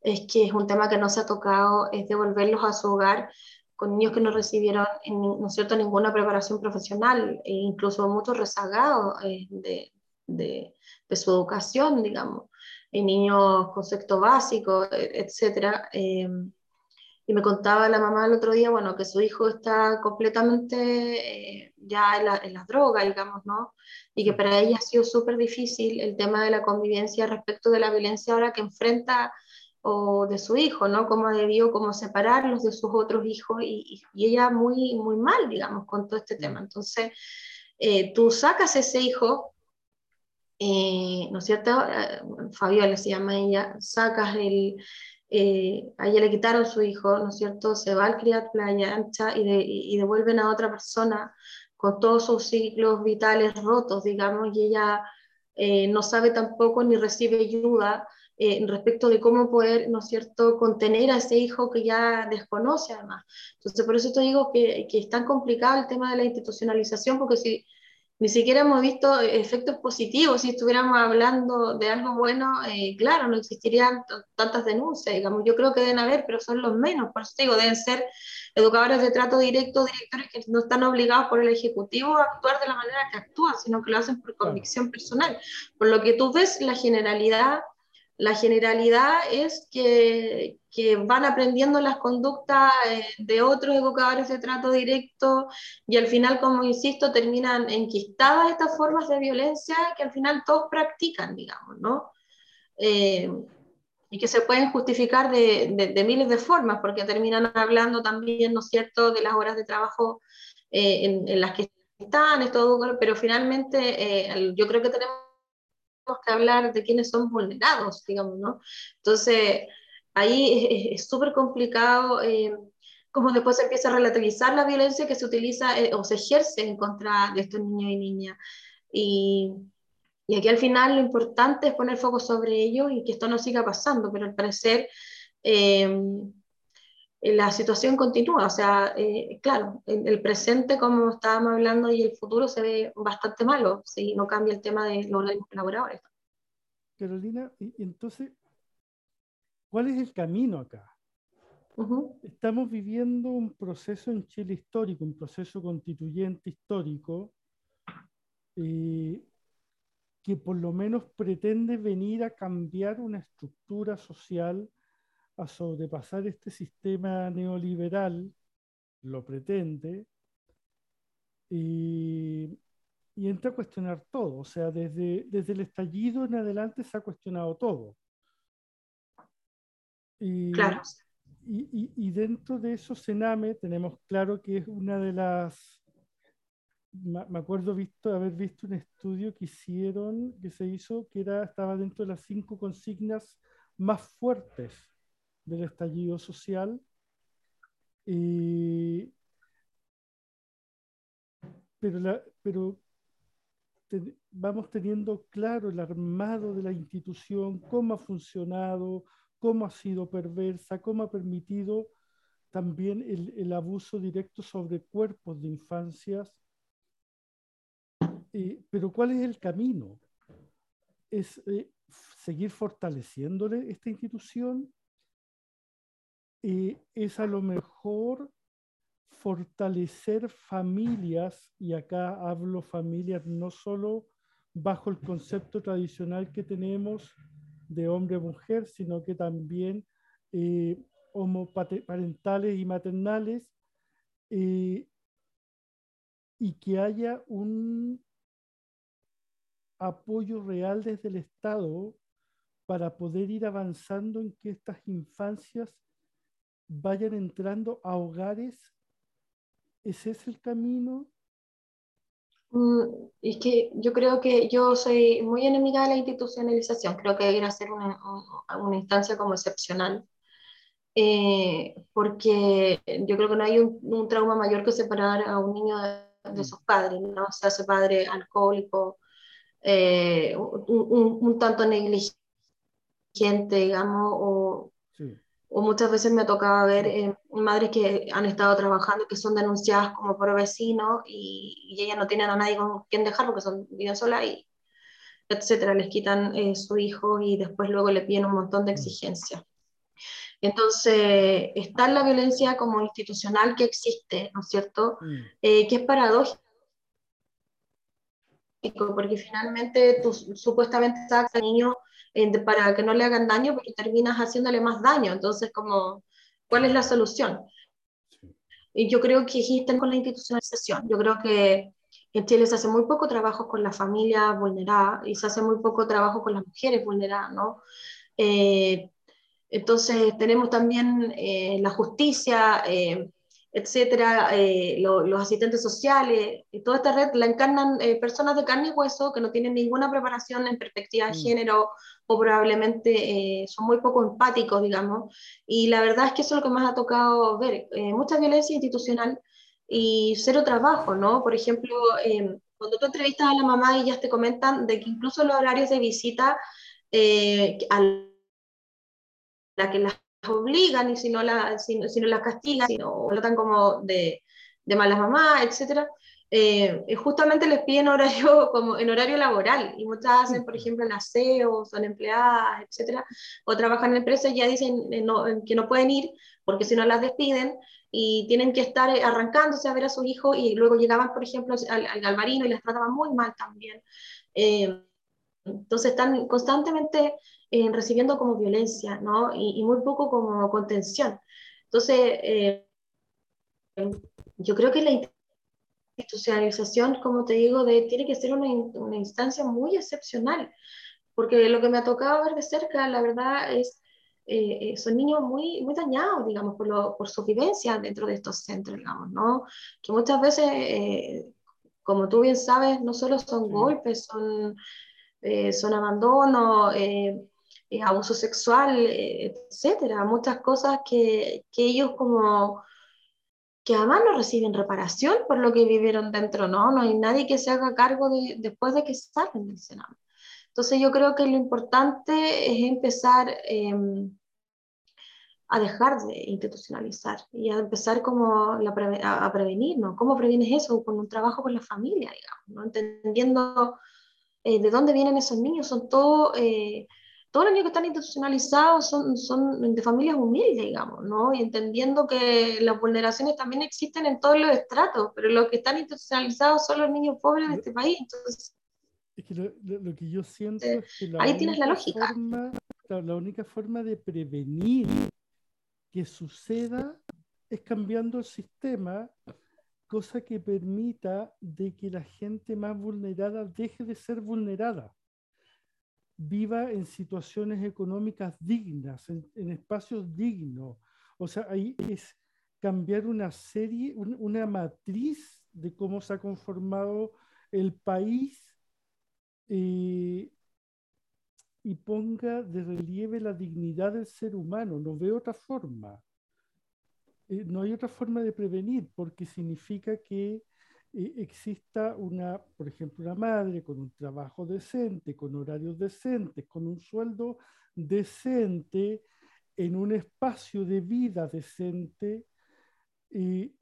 es que es un tema que no se ha tocado, es devolverlos a su hogar con niños que no recibieron, ¿no es cierto?, ninguna preparación profesional, e incluso muchos rezagados eh, de, de, su educación, digamos, en niños con sexto básico, e, etcétera. Eh, y me contaba la mamá el otro día, bueno, que su hijo está completamente eh, ya en la, en la, droga, digamos, ¿no? Y que para ella ha sido súper difícil el tema de la convivencia respecto de la violencia ahora que enfrenta o de su hijo, ¿no? Cómo debió como separarlos de sus otros hijos y, y, ella muy, muy mal, digamos, con todo este tema. Entonces, eh, tú sacas ese hijo eh, ¿no es cierto? Eh, Fabiola se llama ella, sacas el, eh, a ella le quitaron su hijo, ¿no es cierto? Se va al criar playa ancha y, y, devuelven a otra persona con todos sus ciclos vitales rotos, digamos, y ella no sabe tampoco ni recibe ayuda respecto de cómo poder, ¿no es cierto?, contener a ese hijo que ya desconoce además. Entonces, por eso te digo que, que es tan complicado el tema de la institucionalización, porque si ni siquiera hemos visto efectos positivos. Si estuviéramos hablando de algo bueno, eh, claro, no existirían tantas denuncias, digamos. Yo creo que deben haber, pero son los menos. Por eso digo, deben ser educadores de trato directo, directores que no están obligados por el Ejecutivo a actuar de la manera que actúan, sino que lo hacen por convicción personal. Por lo que tú ves, la generalidad, la generalidad es que, que van aprendiendo las conductas eh, de otros educadores de trato directo y al final, como insisto, terminan enquistadas estas formas de violencia que al final todos practican, digamos, ¿no? Eh, y que se pueden justificar de, de, miles de formas, porque terminan hablando también, ¿no es cierto?, de las horas de trabajo eh, en, en, las que están, es todo, pero finalmente yo creo que tenemos que hablar de quienes son vulnerados, digamos, ¿no? Entonces, ahí es súper complicado eh, como después se empieza a relativizar la violencia que se utiliza eh, o se ejerce en contra de estos niños y niñas. Y, y, aquí al final lo importante es poner foco sobre ello y que esto no siga pasando, pero al parecer eh, la situación continúa. O sea, claro, el, el, presente, como estábamos hablando, y el futuro se ve bastante malo si no cambia el tema de los laborales. Carolina, y entonces ¿Cuál es el camino acá? Estamos viviendo un proceso en Chile histórico, un proceso constituyente histórico, eh, que por lo menos pretende venir a cambiar una estructura social, a sobrepasar este sistema neoliberal, lo pretende, y, y entra a cuestionar todo. O sea, desde, desde el estallido en adelante se ha cuestionado todo. Y, y, dentro de eso, Sename, tenemos claro que es una de las. Me acuerdo visto, haber visto un estudio que hicieron, que se hizo, que era, estaba dentro de las cinco consignas más fuertes del estallido social. Y, pero, la, pero vamos teniendo claro el armado de la institución, cómo ha funcionado, cómo ha sido perversa, cómo ha permitido también el, abuso directo sobre cuerpos de infancias. Eh, pero ¿cuál es el camino? ¿Es eh, seguir fortaleciéndole esta institución? Eh, ¿Es a lo mejor fortalecer familias, y acá hablo familias no solo bajo el concepto tradicional que tenemos de hombre-mujer, sino que también eh, homoparentales y maternales, eh, y que haya un apoyo real desde el Estado para poder ir avanzando en que estas infancias vayan entrando a hogares. ¿Ese es el camino? Mm, es que yo creo que yo soy muy enemiga de la institucionalización, creo que debería ser una, una instancia como excepcional, eh, porque yo creo que no hay un, un, trauma mayor que separar a un niño de, de mm. sus padres, ¿no? o sea, su padre alcohólico, eh, un, un, un, tanto negligente, digamos, o, sí o muchas veces me ha tocado ver eh, madres que han estado trabajando que son denunciadas como por vecinos y, y ellas no tienen a nadie con quien dejar porque son viven solas y etcétera, les quitan eh, su hijo y después luego le piden un montón de mm. exigencias. Entonces, está la violencia como institucional que existe, ¿no es cierto? Mm. Eh, que es paradójico, porque finalmente tú supuestamente sacas al niño para que no le hagan daño, pero terminas haciéndole más daño. Entonces, como, ¿cuál es la solución? Y yo creo que existen con la institucionalización. Yo creo que en Chile se hace muy poco trabajo con las familias vulneradas y se hace muy poco trabajo con las mujeres vulneradas, ¿no? Eh, entonces tenemos también eh, la justicia, eh, etcétera, eh, lo, los asistentes sociales, y toda esta red la encarnan eh, personas de carne y hueso que no tienen ninguna preparación en perspectiva de mm. género o probablemente eh, son muy poco empáticos, digamos. Y la verdad es que eso es lo que más ha tocado ver, mucha violencia institucional y cero trabajo, ¿no? Por ejemplo, cuando tú entrevistas a la mamá y ellas te comentan de que incluso los horarios de visita a la que las obligan y si no, la, si, si no las castigan, si no tratan como de, de malas mamás, etc. Eh, justamente les piden horario como en horario laboral y muchas hacen, por ejemplo, en aseo, son empleadas, etcétera, o trabajan en empresas y ya dicen eh, no, que no pueden ir porque si no las despiden y tienen que estar arrancándose a ver a sus hijos y luego llegaban, por ejemplo, al, al galvarino y les trataban muy mal también. Eh, entonces están constantemente eh, recibiendo como violencia, ¿no? Y, muy poco como contención. Entonces, eh, yo creo que la institucionalización, como te digo, de, tiene que ser una, una, instancia muy excepcional, porque lo que me ha tocado ver de cerca, la verdad, es eh, eh, son niños muy, muy dañados, digamos, por, lo, por su vivencia dentro de estos centros, digamos, ¿no? Que muchas veces, eh, como tú bien sabes, no solo son golpes, son, son abandono, abuso sexual, etcétera, muchas cosas que, que ellos como que además no reciben reparación por lo que vivieron dentro, ¿no? No hay nadie que se haga cargo de, después de que salen del Senado. Entonces yo creo que lo importante es empezar em, a dejar de institucionalizar y a empezar como a, prevenir, ¿no? ¿Cómo previenes eso? Con un trabajo con la familia, digamos, ¿no? Entendiendo eh, de dónde vienen esos niños, son todos... Eh, todos los niños que están institucionalizados son, son de familias humildes, digamos, ¿no? Y entendiendo que las vulneraciones también existen en todos los estratos, pero los que están institucionalizados son los niños pobres de este país. Entonces, es que lo, que yo siento es que la ahí tienes la lógica. Forma, la única forma de prevenir que suceda es cambiando el sistema, cosa que permita de que la gente más vulnerada deje de ser vulnerada, viva en situaciones económicas dignas, en, espacios dignos. O sea, ahí es cambiar una serie, una matriz de cómo se ha conformado el país y ponga de relieve la dignidad del ser humano. No veo otra forma. Eh, no hay otra forma de prevenir porque significa que eh, exista una, por ejemplo, una madre con un trabajo decente, con horarios decentes, con un sueldo decente, en un espacio de vida decente, eh,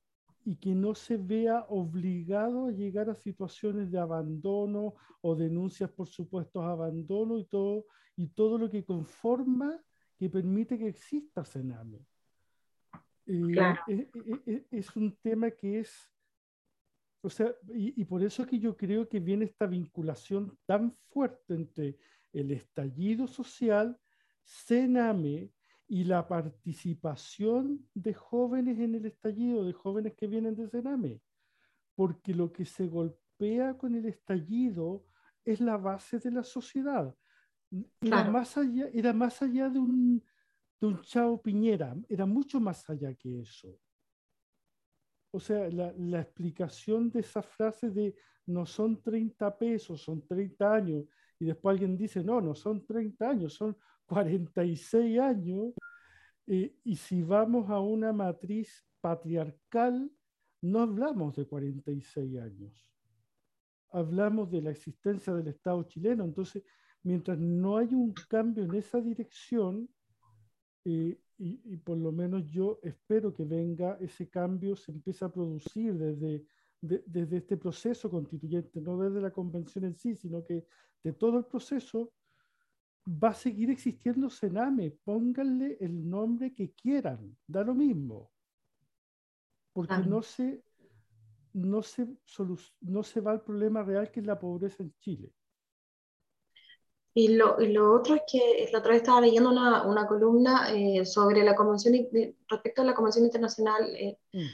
y que no se vea obligado a llegar a situaciones de abandono o denuncias por supuestos abandono y todo, y todo lo que conforma que permite que exista Sename. Eh, eh, eh, es, un tema que es, o sea, y, y, por eso es que yo creo que viene esta vinculación tan fuerte entre el estallido social, Sename, y la participación de jóvenes en el estallido, de jóvenes que vienen de Sename, porque lo que se golpea con el estallido es la base de la sociedad. Era, más, allá, era más allá de un, de un Chao Piñera, era mucho más allá que eso. O sea, la, la explicación de esa frase de no son 30 pesos, son 30 años, y después alguien dice, no, no son 30 años, son 46 años, eh, y si vamos a una matriz patriarcal, no hablamos de 46 años, hablamos de la existencia del Estado chileno. Entonces, mientras no hay un cambio en esa dirección, eh, y, y, por lo menos yo espero que venga ese cambio, se empiece a producir desde, desde este proceso constituyente, no desde la convención en sí, sino que de todo el proceso, va a seguir existiendo Sename. Pónganle el nombre que quieran, da lo mismo. Porque no, se, no, se no se va al problema real que es la pobreza en Chile. Y lo, y lo otro es que la otra vez estaba leyendo una, una columna eh, sobre la convención, respecto a la Convención Internacional eh, mm.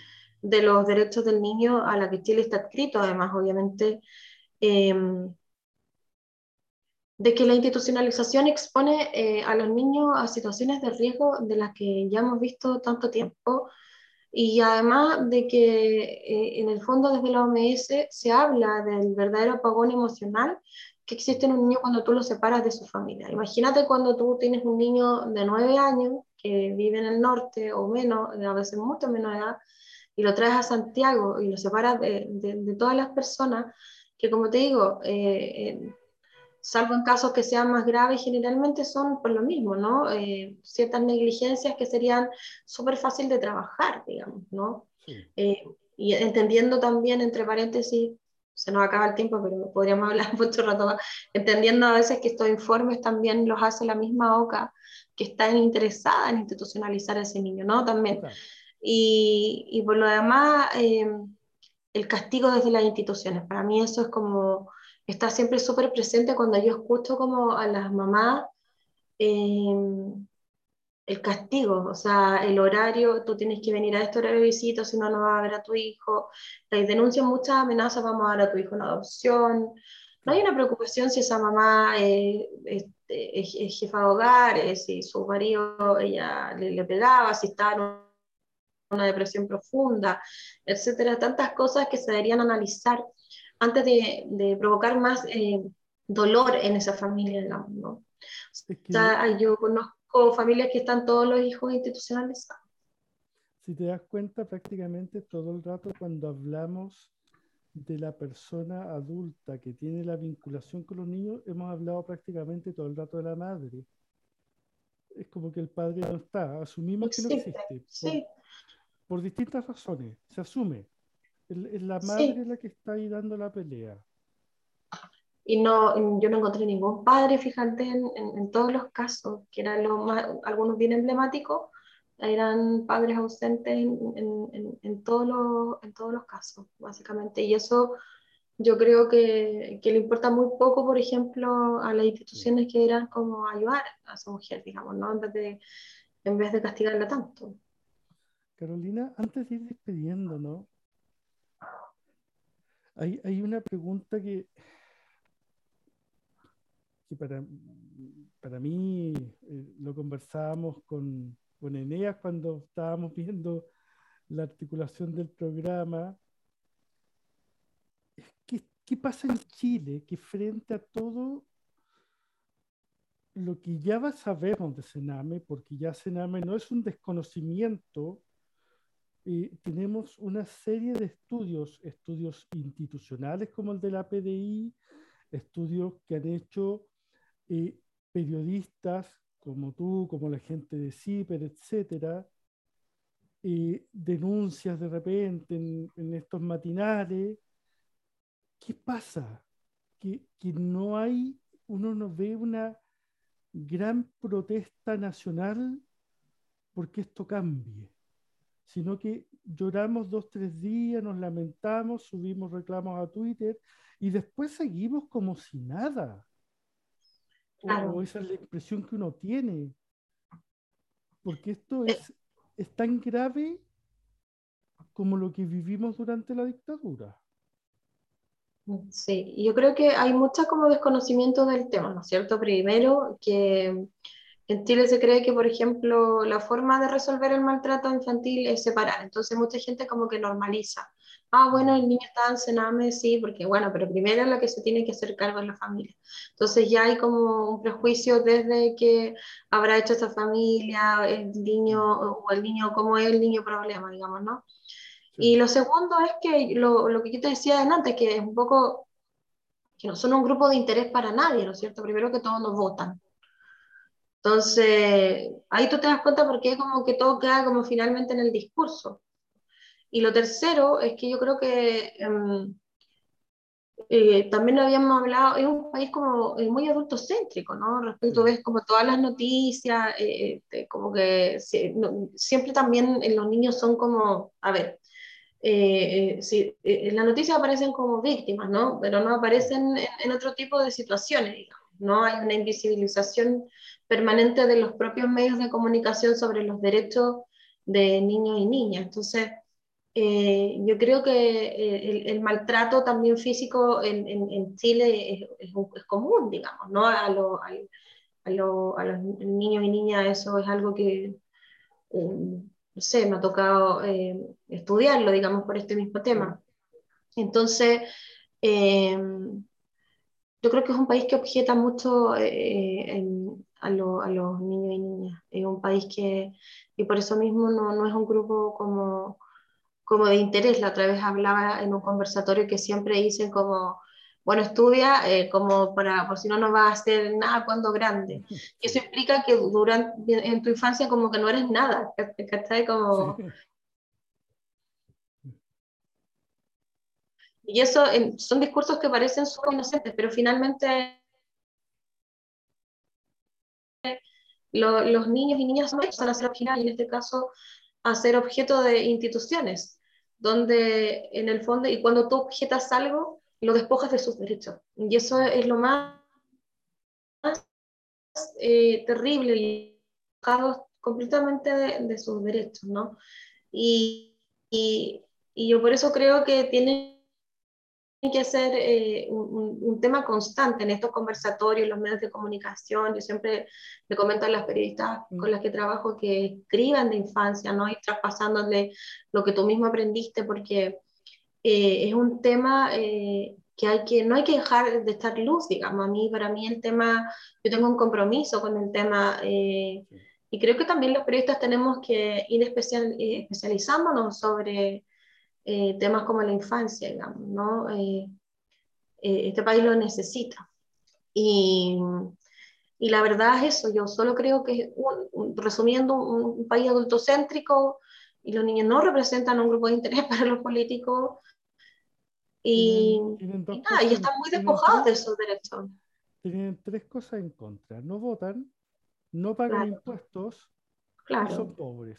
de los Derechos del Niño, a la que Chile está escrito, además, obviamente. Eh, de que la institucionalización expone eh, a los niños a situaciones de riesgo de las que ya hemos visto tanto tiempo y además de que eh, en el fondo desde la OMS se habla del verdadero apagón emocional que existe en un niño cuando tú lo separas de su familia. Imagínate cuando tú tienes un niño de nueve años que vive en el norte o menos, a veces mucho menos edad, y lo traes a Santiago y lo separas de, de, todas las personas que, como te digo, eh, salvo en casos que sean más graves, generalmente son por lo mismo, ¿no? Eh, ciertas negligencias que serían súper fácil de trabajar, digamos, ¿no? Eh, y entendiendo también, entre paréntesis, se nos acaba el tiempo, pero podríamos hablar mucho rato más, entendiendo a veces que estos informes también los hace la misma OCA, que está interesada en institucionalizar a ese niño, ¿no? También. Y, y, por lo demás, eh, el castigo desde las instituciones, para mí eso es como está siempre súper presente cuando yo escucho como a las mamás eh, el castigo, o sea, el horario, tú tienes que venir a este horario de visita, si no, no vas a ver a tu hijo. Hay denuncian muchas amenazas, vamos a dar a tu hijo una adopción. No hay una preocupación si esa mamá es, jefa de hogar, eh, si su marido ella le, pegaba, si está en una depresión profunda, etcétera. Tantas cosas que se deberían analizar antes de, provocar más eh, dolor en esa familia, digamos, ¿no? O sea, yo conozco con familias que están todos los hijos institucionalizados. Si te das cuenta, prácticamente todo el rato cuando hablamos de la persona adulta que tiene la vinculación con los niños, hemos hablado prácticamente todo el rato de la madre. Es como que el padre no está, asumimos que no existe. Por, distintas razones, se asume. Es la madre la que está ahí dando la pelea y no, yo no encontré ningún padre, fíjate, en, todos los casos, que eran los más, algunos bien emblemáticos, eran padres ausentes en, en, todos los, en todos los casos, básicamente. Y eso yo creo que, que, le importa muy poco, por ejemplo, a las instituciones que eran como ayudar a esa mujer, digamos, ¿no? En vez de, en vez de castigarla tanto. Carolina, antes de ir despidiendo, ¿no? Hay, hay una pregunta que, que para, para mí eh, lo conversábamos con, con Eneas cuando estábamos viendo la articulación del programa. ¿Qué, ¿Qué pasa en Chile? Que frente a todo lo que ya sabemos de Sename, porque ya Sename no es un desconocimiento, eh, tenemos una serie de estudios, estudios institucionales como el de la PDI, estudios que han hecho periodistas como tú, como la gente de CIPER, etcétera, denuncias de repente en, estos matinales. ¿Qué pasa? Que, que no hay, uno no ve una gran protesta nacional porque esto cambie, sino que lloramos dos, tres días, nos lamentamos, subimos reclamos a Twitter y después seguimos como si nada. O esa es la impresión que uno tiene. Porque esto eh. es, es tan grave como lo que vivimos durante la dictadura. Sí, yo creo que hay mucha como desconocimiento del tema, ¿no es cierto? Primero, que en Chile se cree que, por ejemplo, la forma de resolver el maltrato infantil es separar, entonces mucha gente como que normaliza ah, bueno, el niño está en Sename, sí, porque bueno, pero primero la que se tiene que hacer cargo es la familia. Entonces ya hay como un prejuicio desde que habrá hecho esta familia, el niño, o el niño, cómo es el niño problema, digamos, ¿no? Y lo segundo es que lo, lo que yo te decía antes, que es un poco, que no son un grupo de interés para nadie, ¿no es cierto? Primero que todos nos votan. Entonces, ahí tú te das cuenta porque como que todo queda como finalmente en el discurso. Y lo tercero es que yo creo que em, eh, también lo habíamos hablado, es un país como muy adultocéntrico, ¿no? Respecto, ves como todas las noticias, eh, este, como que siempre también los niños son como, a ver, eh, en la noticia aparecen como víctimas, ¿no? Pero no aparecen en, otro tipo de situaciones, digamos, ¿no? Hay una invisibilización permanente de los propios medios de comunicación sobre los derechos de niños y niñas. Entonces, eh, yo creo que eh, el, maltrato también físico en, Chile es, común, digamos, ¿no? A, los niños y niñas eso es algo que, eh, no sé, me ha tocado estudiarlo, digamos, por este mismo tema. Entonces, yo creo que es un país que objeta mucho a, a, los niños y niñas. Es un país que, y por eso mismo no, no es un grupo como como de interés. La otra vez hablaba en un conversatorio que siempre dicen como, bueno, estudia eh, como para, por si no, no vas a hacer nada cuando grande. Y eso implica que durante, en tu infancia como que no eres nada, ¿cachai? Como... Y eso son discursos que parecen súper inocentes, pero finalmente los niños y niñas son a ser y en este caso a ser objeto de instituciones donde en el fondo, y cuando tú objetas algo, lo despojas de sus derechos. Y eso es lo más, eh, terrible y completamente de, sus derechos, ¿no? Y, y, y, yo por eso creo que tiene que ser eh, un, tema constante en estos conversatorios, los medios de comunicación. Yo siempre le comento a las periodistas mm. con las que trabajo que escriban de infancia, ¿no? Y traspasándole lo que tú mismo aprendiste, porque eh, es un tema eh, que, hay que no hay que dejar de estar luz, digamos. A mí, para mí el tema, yo tengo un compromiso con el tema. y creo que también los periodistas tenemos que ir especial, especializándonos sobre eh, temas como la infancia, digamos, ¿no? Eh, eh, este país lo necesita. Y, y, la verdad es eso, yo solo creo que, resumiendo, un, país adultocéntrico y los niños no representan un grupo de interés para los políticos y, y, están muy despojados de esos derechos. Tienen tres cosas en contra. No votan, no pagan impuestos claro. y son pobres.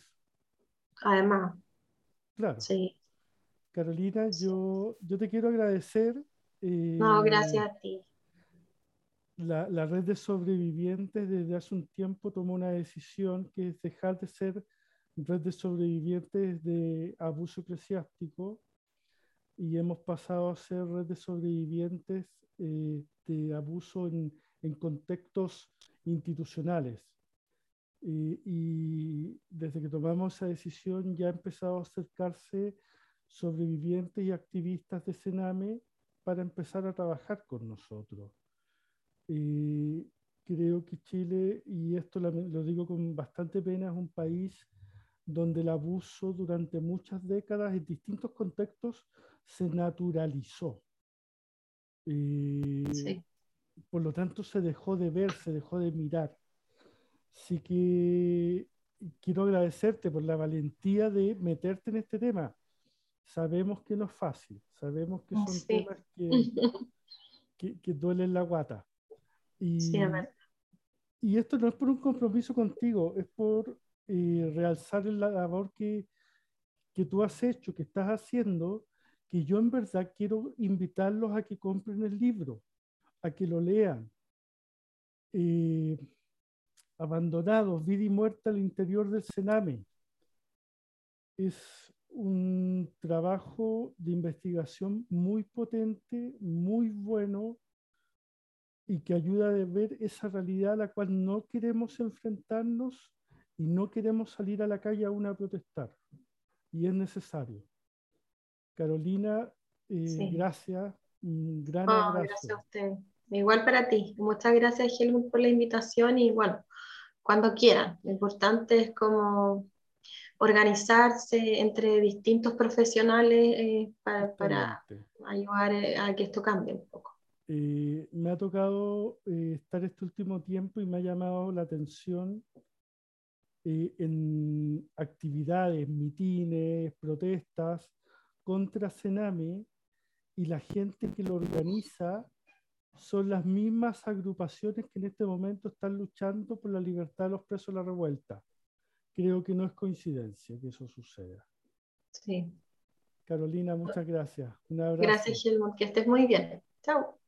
Además. Claro. Sí. Carolina, yo, yo te quiero agradecer. no, eh, gracias a ti. La, la, red de sobrevivientes desde hace un tiempo tomó una decisión que es dejar de ser red de sobrevivientes de abuso eclesiástico y hemos pasado a ser red de sobrevivientes eh, de abuso en, en contextos institucionales. Eh, y desde que tomamos esa decisión ya ha empezado a acercarse sobrevivientes y activistas de Sename para empezar a trabajar con nosotros. Eh, creo que Chile, y esto lo, digo con bastante pena, es un país donde el abuso durante muchas décadas en distintos contextos se naturalizó. Eh, por lo tanto, se dejó de ver, se dejó de mirar. Así que quiero agradecerte por la valentía de meterte en este tema sabemos que no es fácil, sabemos que son temas que, que, duelen la guata. Y, y esto no es por un compromiso contigo, es por eh, realzar la labor que, que tú has hecho, que estás haciendo, que yo en verdad quiero invitarlos a que compren el libro, a que lo lean. Eh, abandonados, vida y muerte al interior del Sename. Es un trabajo de investigación muy potente, muy bueno y que ayuda a ver esa realidad a la cual no queremos enfrentarnos y no queremos salir a la calle aún a protestar. Y es necesario. Carolina, eh, gracias. Un gran Gracias a usted. Igual para ti. Muchas gracias, Helmut, por la invitación y bueno, cuando quieran. Lo importante es como organizarse entre distintos profesionales eh, para, ayudar eh, a que esto cambie un poco. Eh, me ha tocado estar este último tiempo y me ha llamado la atención en actividades, mitines, protestas contra Sename y la gente que lo organiza son las mismas agrupaciones que en este momento están luchando por la libertad de los presos de la revuelta creo que no es coincidencia que eso suceda. Sí. Carolina, muchas gracias. Un abrazo. Gracias, Helmut. Que estés muy bien. Chao.